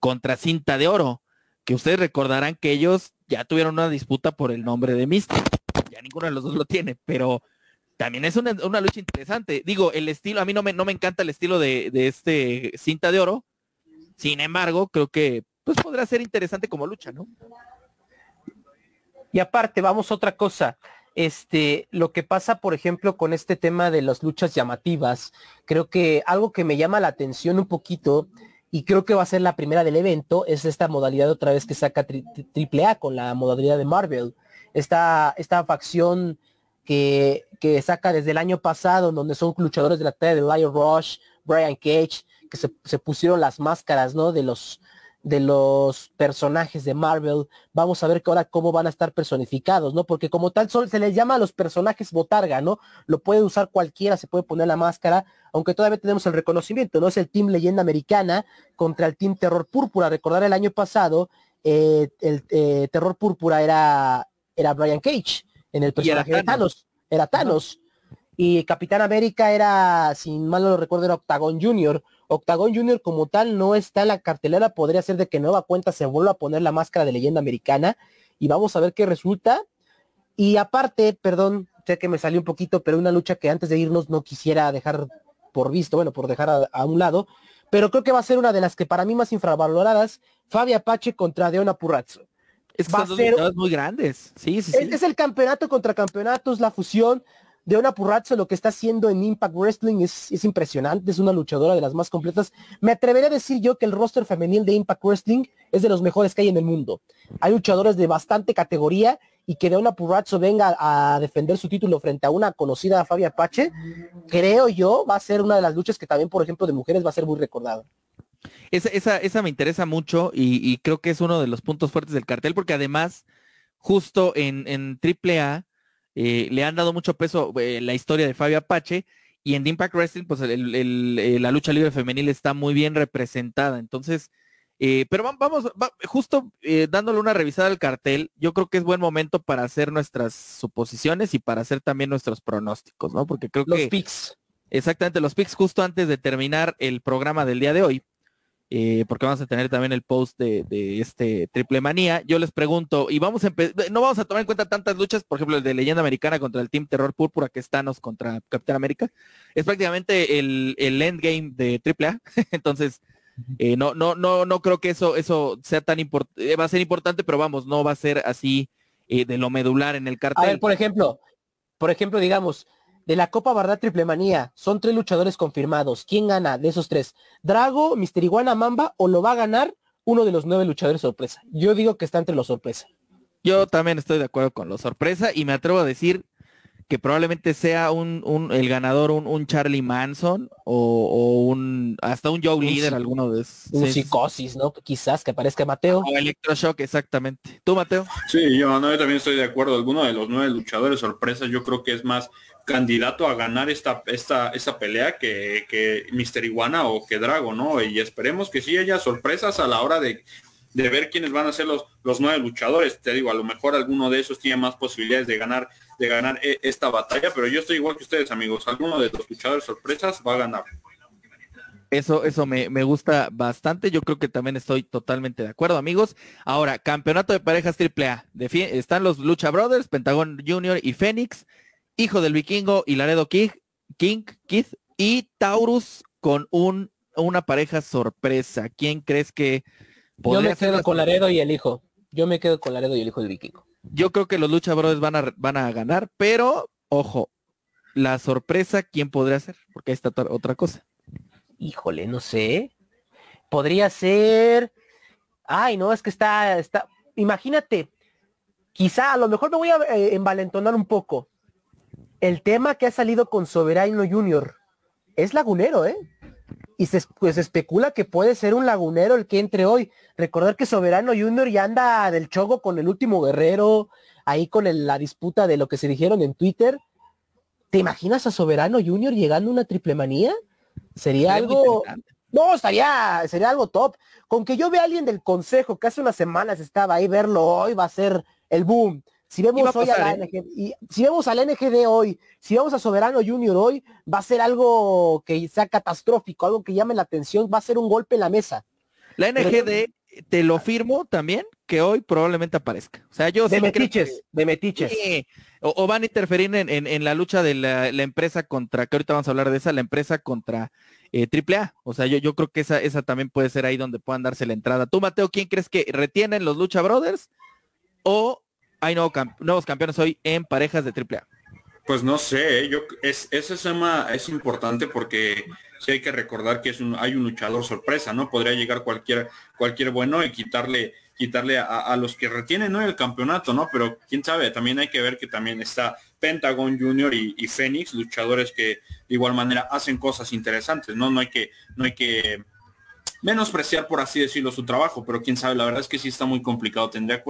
contra cinta de oro, que ustedes recordarán que ellos ya tuvieron una disputa por el nombre de Místico. ya ninguno de los dos lo tiene, pero también es una, lucha interesante. Digo, el estilo, a mí no me, no me encanta el estilo de, de este cinta de oro, sin embargo, creo que pues podrá ser interesante como lucha, ¿no? Y aparte, vamos a otra cosa. Este, lo que pasa, por ejemplo, con este tema de las luchas llamativas, creo que algo que me llama la atención un poquito, y creo que va a ser la primera del evento, es esta modalidad otra vez que saca AAA con la modalidad de Marvel. Esta, esta facción que, saca desde el año pasado, donde son luchadores de la talla de Lion Rush, Brian Cage, que se, pusieron las máscaras, ¿no? De los, de los personajes de Marvel. Vamos a ver que ahora cómo van a estar personificados, ¿no? Porque como tal se les llama a los personajes botarga, ¿no? Lo puede usar cualquiera, se puede poner la máscara, aunque todavía tenemos el reconocimiento, ¿no? Es el Team Leyenda Americana contra el Team Terror Púrpura. Recordar el año pasado, eh, el eh, Terror Púrpura era, era Brian Cage en el personaje de Thanos. Era Thanos. Y Capitán América era, si mal no lo recuerdo, era Octagon Junior. Octagon Junior como tal no está en la cartelera, podría ser de que nueva cuenta se vuelva a poner la máscara de leyenda americana y vamos a ver qué resulta. Y aparte, perdón, sé que me salió un poquito, pero una lucha que antes de irnos no quisiera dejar por visto, bueno, por dejar a, un lado, pero creo que va a ser una de las que para mí más infravaloradas, Fabi Apache contra Deona Purrazzo. Es va a ser muy grandes. Sí, sí, sí. es, el campeonato contra campeonatos, la fusión de una Purrazzo lo que está haciendo en Impact Wrestling es, es, impresionante, es una luchadora de las más completas. Me atrevería a decir yo que el roster femenil de Impact Wrestling es de los mejores que hay en el mundo. Hay luchadores de bastante categoría y que de una Purrazzo venga a defender su título frente a una conocida Fabia Apache, creo yo va a ser una de las luchas que también, por ejemplo, de mujeres va a ser muy recordada. Esa, esa, esa me interesa mucho y, y, creo que es uno de los puntos fuertes del cartel porque además, justo en, en AAA, eh, le han dado mucho peso eh, la historia de Fabio Apache y en Impact Wrestling, pues eh, la lucha libre femenil está muy bien representada. Entonces, pero vamos, justo dándole una revisada al cartel, yo creo que es buen momento para hacer nuestras suposiciones y para hacer también nuestros pronósticos, ¿no? Porque creo que... Los picks. Exactamente, los picks justo antes de terminar el programa del día de hoy. Eh, porque vamos a tener también el post de, este triple manía. Yo les pregunto, y vamos a no vamos a tomar en cuenta tantas luchas, por ejemplo, el de leyenda americana contra el Team Terror Púrpura, que es Thanos contra Capitán América. Es prácticamente el, el endgame de triple A. Entonces, eh, no, no, no, no creo que eso, eso sea tan importante, eh, va a ser importante, pero vamos, no va a ser así de lo medular en el cartel. A ver, por ejemplo, por ejemplo, digamos, de la Copa Barda Triple Manía. Son tres luchadores confirmados. ¿Quién gana de esos tres? ¿Drago, Mister Iguana, Mamba o lo va a ganar uno de los nueve luchadores sorpresa? Yo digo que está entre los sorpresa. Yo también estoy de acuerdo con los sorpresa y me atrevo a decir que probablemente sea un, el ganador un, Charlie Manson o, un hasta un Joe Líder, alguno de esos. Un psicosis, ¿no? Quizás que aparezca Mateo. O Electroshock, exactamente. ¿Tú, Mateo? Sí, yo, no, yo también estoy de acuerdo. Alguno de los nueve luchadores sorpresa yo creo que es más candidato a ganar esta, esta, esta pelea que, que Mister Iguana o que Drago, ¿no? Y esperemos que sí haya sorpresas a la hora de, de ver quiénes van a ser los, los nueve luchadores. Te digo, a lo mejor alguno de esos tiene más posibilidades de ganar, de ganar e, esta batalla, pero yo estoy igual que ustedes, amigos. Alguno de los luchadores sorpresas va a ganar. Eso, eso me, me, gusta bastante. Yo creo que también estoy totalmente de acuerdo, amigos. Ahora, campeonato de parejas AAA. están los Lucha Brothers, Pentagon Junior y Fénix Hijo del Vikingo y Laredo King, King, Keith y Taurus con un, una pareja sorpresa. ¿Quién crees que Yo me quedo con Laredo y el hijo. Yo me quedo con Laredo y el hijo del Vikingo. Yo creo que los Lucha Brothers van a, van a ganar, pero ojo, la sorpresa, ¿quién podría ser? Porque ahí está otra cosa. Híjole, no sé. Podría ser. Ay, no, es que está, está. Imagínate, quizá a lo mejor me voy a eh, envalentonar un poco el tema que ha salido con Soberano Junior es lagunero, ¿eh? Y se pues, especula que puede ser un lagunero el que entre hoy. Recordar que Soberano Junior ya anda del chogo con el último guerrero, ahí con la disputa de lo que se dijeron en Twitter. ¿Te imaginas a Soberano Junior llegando a una triple manía? Sería algo... No, estaría, sería algo top. Con que yo vea a alguien del consejo que hace unas semanas estaba ahí, verlo hoy va a ser el boom. Si vemos hoy a la ¿eh? y si vemos al NGD hoy, si vamos a Soberano Junior hoy, va a ser algo que sea catastrófico, algo que llame la atención, va a ser un golpe en la mesa. La NGD te lo firmo también que hoy probablemente aparezca. O sea, yo de metiches, de metiches. o, van a interferir en, la lucha de la, empresa contra, que ahorita vamos a hablar de esa, la empresa contra eh, AAA. O sea, yo, yo creo que esa, esa también puede ser ahí donde puedan darse la entrada. Tú, Mateo, ¿quién crees que retienen los Lucha Brothers? ¿O hay nuevos campeones hoy en parejas de AAA? Pues no sé, ¿eh? yo es, ese tema es importante porque sí hay que recordar que es un, hay un luchador sorpresa, ¿no? Podría llegar cualquier, cualquier bueno y quitarle, quitarle a, los que retienen ¿no? el campeonato, ¿no? Pero quién sabe, también hay que ver que también está Pentagon Junior y, y Fénix, luchadores que de igual manera hacen cosas interesantes, ¿no? No hay que, no hay que menospreciar, por así decirlo, su trabajo, pero quién sabe, la verdad es que sí está muy complicado. Tendría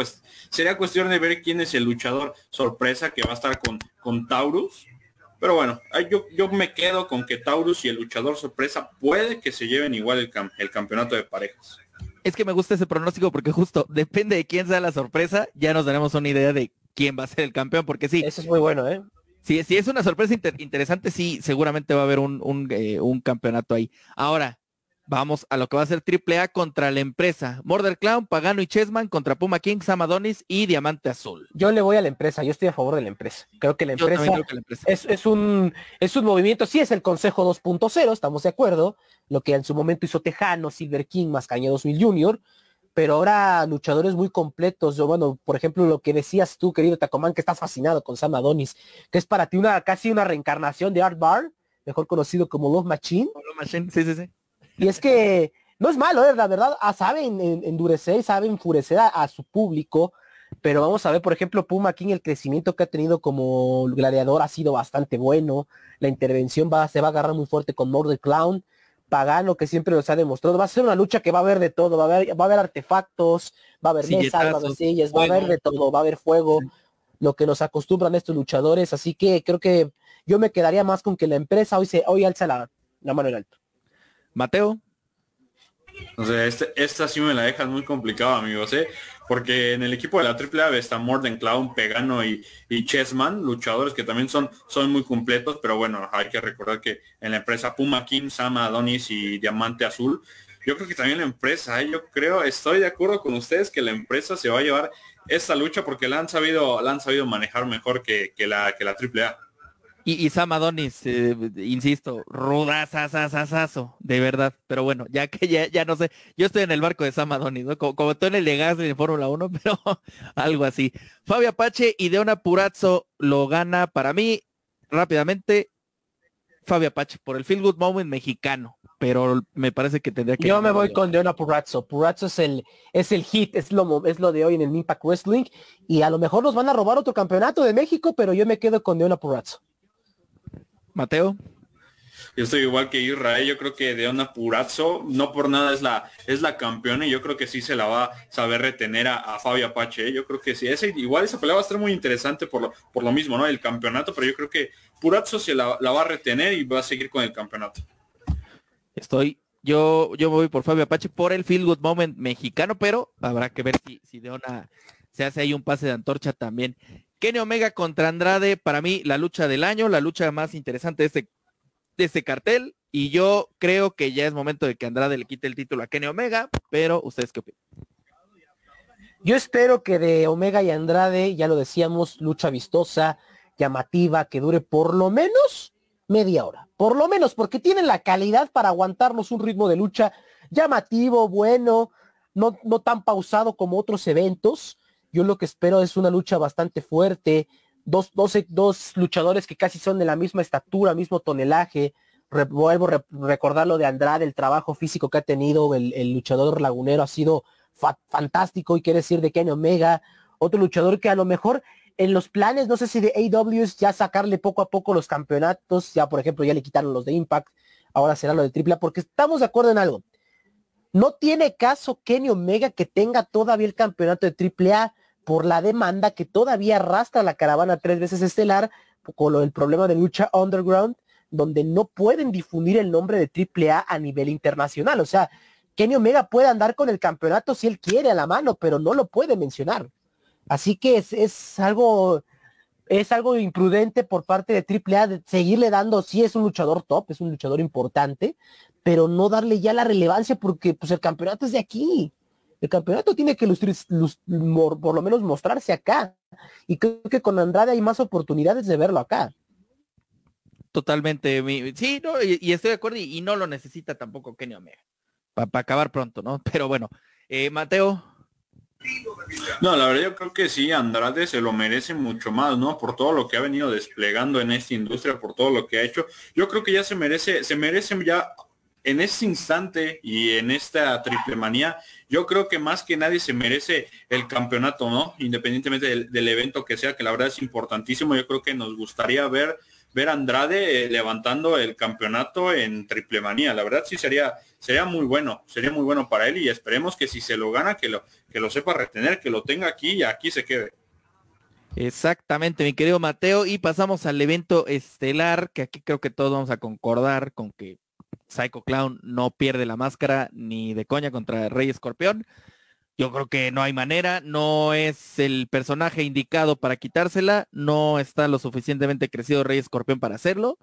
sería cuestión de ver quién es el luchador sorpresa que va a estar con, con Taurus. Pero bueno, yo, yo me quedo con que Taurus y el luchador sorpresa puede que se lleven igual el, el campeonato de parejas. Es que me gusta ese pronóstico porque justo depende de quién sea la sorpresa, ya nos daremos una idea de quién va a ser el campeón, porque sí. Eso es muy bueno, ¿eh? Si, si es una sorpresa interesante, sí, seguramente va a haber un, un, eh, un campeonato ahí. Ahora, Vamos a lo que va a ser AAA contra la empresa. Morder Clown, Pagano y Chessman contra Puma King, Samadonis y Diamante Azul. Yo le voy a la empresa, yo estoy a favor de la empresa. Creo que la empresa, Es, un, es un movimiento, sí es el Consejo 2.0, estamos de acuerdo. Lo que en su momento hizo Tejano, Silver King, más Caña 2000 Junior. Pero ahora luchadores muy completos. Yo, bueno, por ejemplo, lo que decías tú, querido Tacomán, que estás fascinado con Samadonis, que es para ti una casi una reencarnación de Art Bar, mejor conocido como Love Machine. Love Machine, sí, sí, sí y es que no es malo, ¿eh? la verdad, ah, sabe endurecer, sabe enfurecer a, su público, pero vamos a ver, por ejemplo, Puma King, el crecimiento que ha tenido como gladiador ha sido bastante bueno, la intervención va, se va a agarrar muy fuerte con Murder Clown, Pagano, que siempre nos ha demostrado, va a ser una lucha que va a haber de todo, va a haber, va a haber artefactos, va a haber mesas, va a haber sillas, va a haber de todo, va a haber fuego, lo que nos acostumbran estos luchadores, así que creo que yo me quedaría más con que la empresa hoy se, hoy alza la, la mano en alto. Mateo. O sea, este, esta sí me la dejas muy complicada, amigos, ¿eh? Porque en el equipo de la AAA está Morden Clown, Pegano y, y Chessman, luchadores que también son, son muy completos, pero bueno, hay que recordar que en la empresa Puma Kim, Sama Adonis y Diamante Azul, yo creo que también la empresa, ¿eh? yo creo, estoy de acuerdo con ustedes que la empresa se va a llevar esta lucha porque la han sabido, la han sabido manejar mejor que, que la, que la AAA. Y, y Sam Adonis, eh, insisto, rudazazazazo, de verdad. Pero bueno, ya que ya, ya no sé, yo estoy en el barco de Sam Adonis, ¿no? Como, como tú en el de Fórmula 1, pero algo así. Fabio Apache y Deona Purazzo lo gana para mí rápidamente. Fabio Apache por el Feel Good Moment mexicano, pero me parece que tendría que... Yo me voy con Deona Purazzo. Purazzo es el, es el hit, es lo, es lo de hoy en el Impact Wrestling y a lo mejor nos van a robar otro campeonato de México, pero yo me quedo con Deona Purazzo. Mateo. Yo estoy igual que Israel, yo creo que de una Purazzo, no por nada es la, es la campeona y yo creo que sí se la va a saber retener a, Fabio Apache, ¿eh? yo creo que sí, ese, igual esa pelea va a estar muy interesante por lo, por lo mismo, ¿no? El campeonato, pero yo creo que Purazzo se la, va a retener y va a seguir con el campeonato. Estoy, yo, yo voy por Fabio Apache por el Feel Good Moment mexicano, pero habrá que ver si, si de una se hace ahí un pase de antorcha también. Kenny Omega contra Andrade, para mí la lucha del año, la lucha más interesante de este, de este cartel. Y yo creo que ya es momento de que Andrade le quite el título a Kenny Omega, pero ustedes qué opinan. Yo espero que de Omega y Andrade, ya lo decíamos, lucha vistosa, llamativa, que dure por lo menos media hora. Por lo menos, porque tienen la calidad para aguantarnos un ritmo de lucha llamativo, bueno, no, no tan pausado como otros eventos yo lo que espero es una lucha bastante fuerte, dos, dos luchadores que casi son de la misma estatura, mismo tonelaje. vuelvo a recordar lo de Andrade, el trabajo físico que ha tenido, el, luchador lagunero ha sido fantástico y quiere decir de Kenny Omega, otro luchador que a lo mejor en los planes, no sé si de AW es ya sacarle poco a poco los campeonatos, ya por ejemplo ya le quitaron los de Impact, ahora será lo de AAA, porque estamos de acuerdo en algo. No tiene caso Kenny Omega que tenga todavía el campeonato de AAA por la demanda que todavía arrastra la caravana tres veces estelar con del problema de lucha underground, donde no pueden difundir el nombre de AAA a nivel internacional. O sea, Kenny Omega puede andar con el campeonato si él quiere a la mano, pero no lo puede mencionar. Así que es, es algo es algo imprudente por parte de AAA de seguirle dando, sí es un luchador top, es un luchador importante, pero no darle ya la relevancia porque pues el campeonato es de aquí. El campeonato tiene que lustrir, por lo menos mostrarse acá. Y creo que con Andrade hay más oportunidades de verlo acá. Totalmente. Sí, no, y, estoy de acuerdo y, no lo necesita tampoco Kenny Omega. Para acabar pronto, ¿no? Pero bueno, eh, Mateo. No, la verdad yo creo que sí, Andrade se lo merece mucho más, ¿no? Por todo lo que ha venido desplegando en esta industria, por todo lo que ha hecho. Yo creo que ya se merece, se merece ya en este instante y en esta triple manía, yo creo que más que nadie se merece el campeonato, ¿no? Independientemente del, evento que sea, que la verdad es importantísimo. Yo creo que nos gustaría ver ver a Andrade eh, levantando el campeonato en triple manía. La verdad sí sería, sería muy bueno, sería muy bueno para él y esperemos que si se lo gana, que lo, que lo sepa retener, que lo tenga aquí y aquí se quede. Exactamente, mi querido Mateo. Y pasamos al evento estelar, que aquí creo que todos vamos a concordar con que Psycho Clown no pierde la máscara ni de coña contra Rey Escorpión. Yo creo que no hay manera, no es el personaje indicado para quitársela, no está lo suficientemente crecido Rey Escorpión para hacerlo.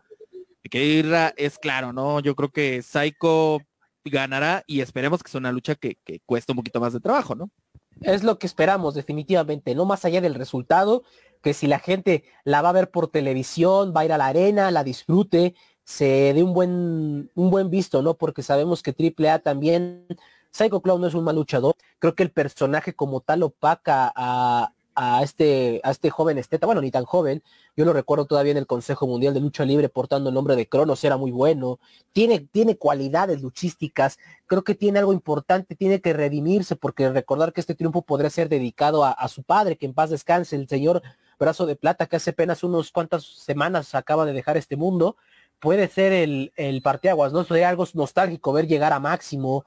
Es claro, ¿no? Yo creo que Psycho ganará y esperemos que sea una lucha que, que cueste un poquito más de trabajo, ¿no? Es lo que esperamos definitivamente, no más allá del resultado, que si la gente la va a ver por televisión, va a ir a la arena, la disfrute, se dé un buen, un buen visto, ¿no? Porque sabemos que AAA también, Psycho Clown no es un mal luchador, creo que el personaje como tal opaca a, a este, a este joven esteta, bueno, ni tan joven, yo lo recuerdo todavía en el Consejo Mundial de Lucha Libre portando el nombre de Cronos, era muy bueno, tiene, tiene cualidades luchísticas, creo que tiene algo importante, tiene que redimirse, porque recordar que este triunfo podría ser dedicado a, a su padre, que en paz descanse, el señor Brazo de Plata, que hace apenas unos cuantas semanas acaba de dejar este mundo, puede ser el, el ¿no? Sería algo nostálgico ver llegar a Máximo,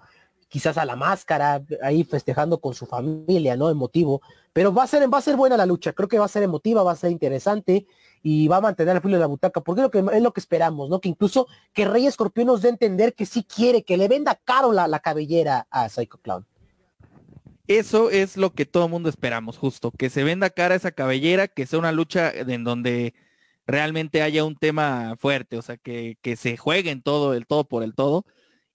quizás a la máscara, ahí festejando con su familia, ¿no? Emotivo. Pero va a ser, va a ser buena la lucha, creo que va a ser emotiva, va a ser interesante y va a mantener el filo de la butaca, porque es lo que, es lo que esperamos, ¿no? Que incluso que Rey Escorpión nos dé a entender que sí quiere, que le venda caro la, la cabellera a Psycho Clown. Eso es lo que todo el mundo esperamos, justo, que se venda cara esa cabellera, que sea una lucha en donde realmente haya un tema fuerte, o sea, que, que se jueguen todo, el todo por el todo.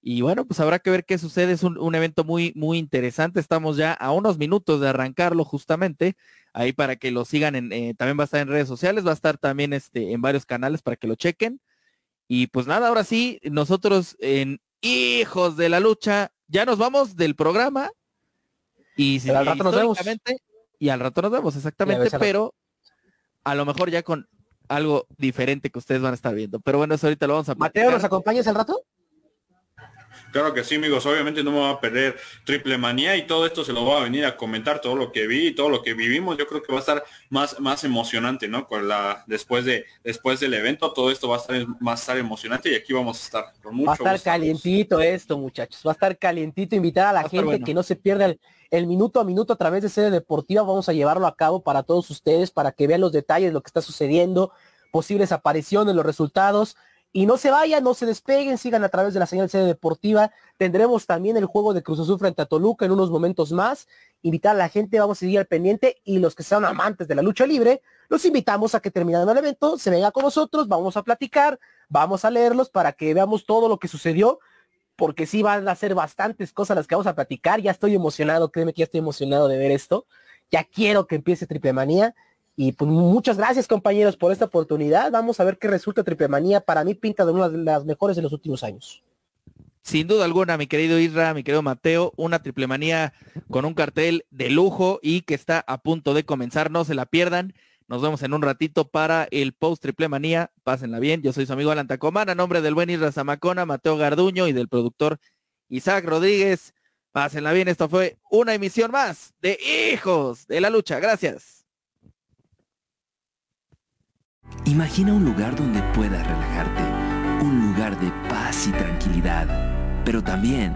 Y bueno, pues habrá que ver qué sucede. Es un, evento muy, muy interesante. Estamos ya a unos minutos de arrancarlo justamente. Ahí para que lo sigan en, eh, también va a estar en redes sociales, va a estar también este, en varios canales para que lo chequen. Y pues nada, ahora sí, nosotros en Hijos de la Lucha, ya nos vamos del programa. Y, si, al rato nos vemos. Y al rato nos vemos, exactamente, pero a lo mejor ya con algo diferente que ustedes van a estar viendo. Pero bueno, eso ahorita lo vamos a Mateo, ¿nos acompañas al rato? Claro que sí, amigos. Obviamente no me va a perder triple manía y todo esto se lo voy a venir a comentar, todo lo que vi, todo lo que vivimos. Yo creo que va a estar más, más emocionante, ¿no? Con la, después de, después del evento, todo esto va a estar más estar emocionante y aquí vamos a estar con mucho Va a estar calientito esto, muchachos. Va a estar calientito. Invitar a la gente que no se pierda el, el, minuto a minuto a través de sede deportiva. Vamos a llevarlo a cabo para todos ustedes, para que vean los detalles de lo que está sucediendo, posibles apariciones, los resultados y no se vayan, no se despeguen, sigan a través de la señal sede deportiva. Tendremos también el juego de Cruz Azul frente a Toluca en unos momentos más. Invitar a la gente, vamos a seguir al pendiente y los que sean amantes de la lucha libre, los invitamos a que terminando el evento se venga con nosotros, vamos a platicar, vamos a leerlos para que veamos todo lo que sucedió, porque sí van a ser bastantes cosas las que vamos a platicar. Ya estoy emocionado, créeme que ya estoy emocionado de ver esto. Ya quiero que empiece Triple Manía y pues muchas gracias compañeros por esta oportunidad. Vamos a ver qué resulta Triple Manía. Para mí pinta de una de las mejores de los últimos años. Sin duda alguna, mi querido Isra, mi querido Mateo, una triple manía con un cartel de lujo y que está a punto de comenzar. No se la pierdan. Nos vemos en un ratito para el post triple manía. Pásenla bien. Yo soy su amigo Alan Tacomán, a nombre del buen Isra Zamacona, Mateo Garduño y del productor Isaac Rodríguez. Pásenla bien. Esto fue una emisión más de Hijos de la Lucha. Gracias. Imagina un lugar donde puedas relajarte, un lugar de paz y tranquilidad, pero también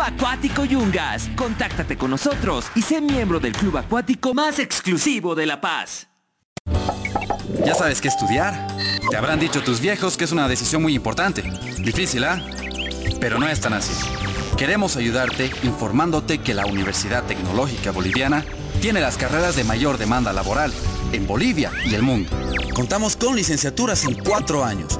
Acuático Yungas. Contáctate con nosotros y sé miembro del club acuático más exclusivo de La Paz. ¿Ya sabes qué estudiar? Te habrán dicho tus viejos que es una decisión muy importante. Difícil, ¿ah? Pero no es tan así. Queremos ayudarte informándote que la Universidad Tecnológica Boliviana tiene las carreras de mayor demanda laboral en Bolivia y el mundo. Contamos con licenciaturas en cuatro años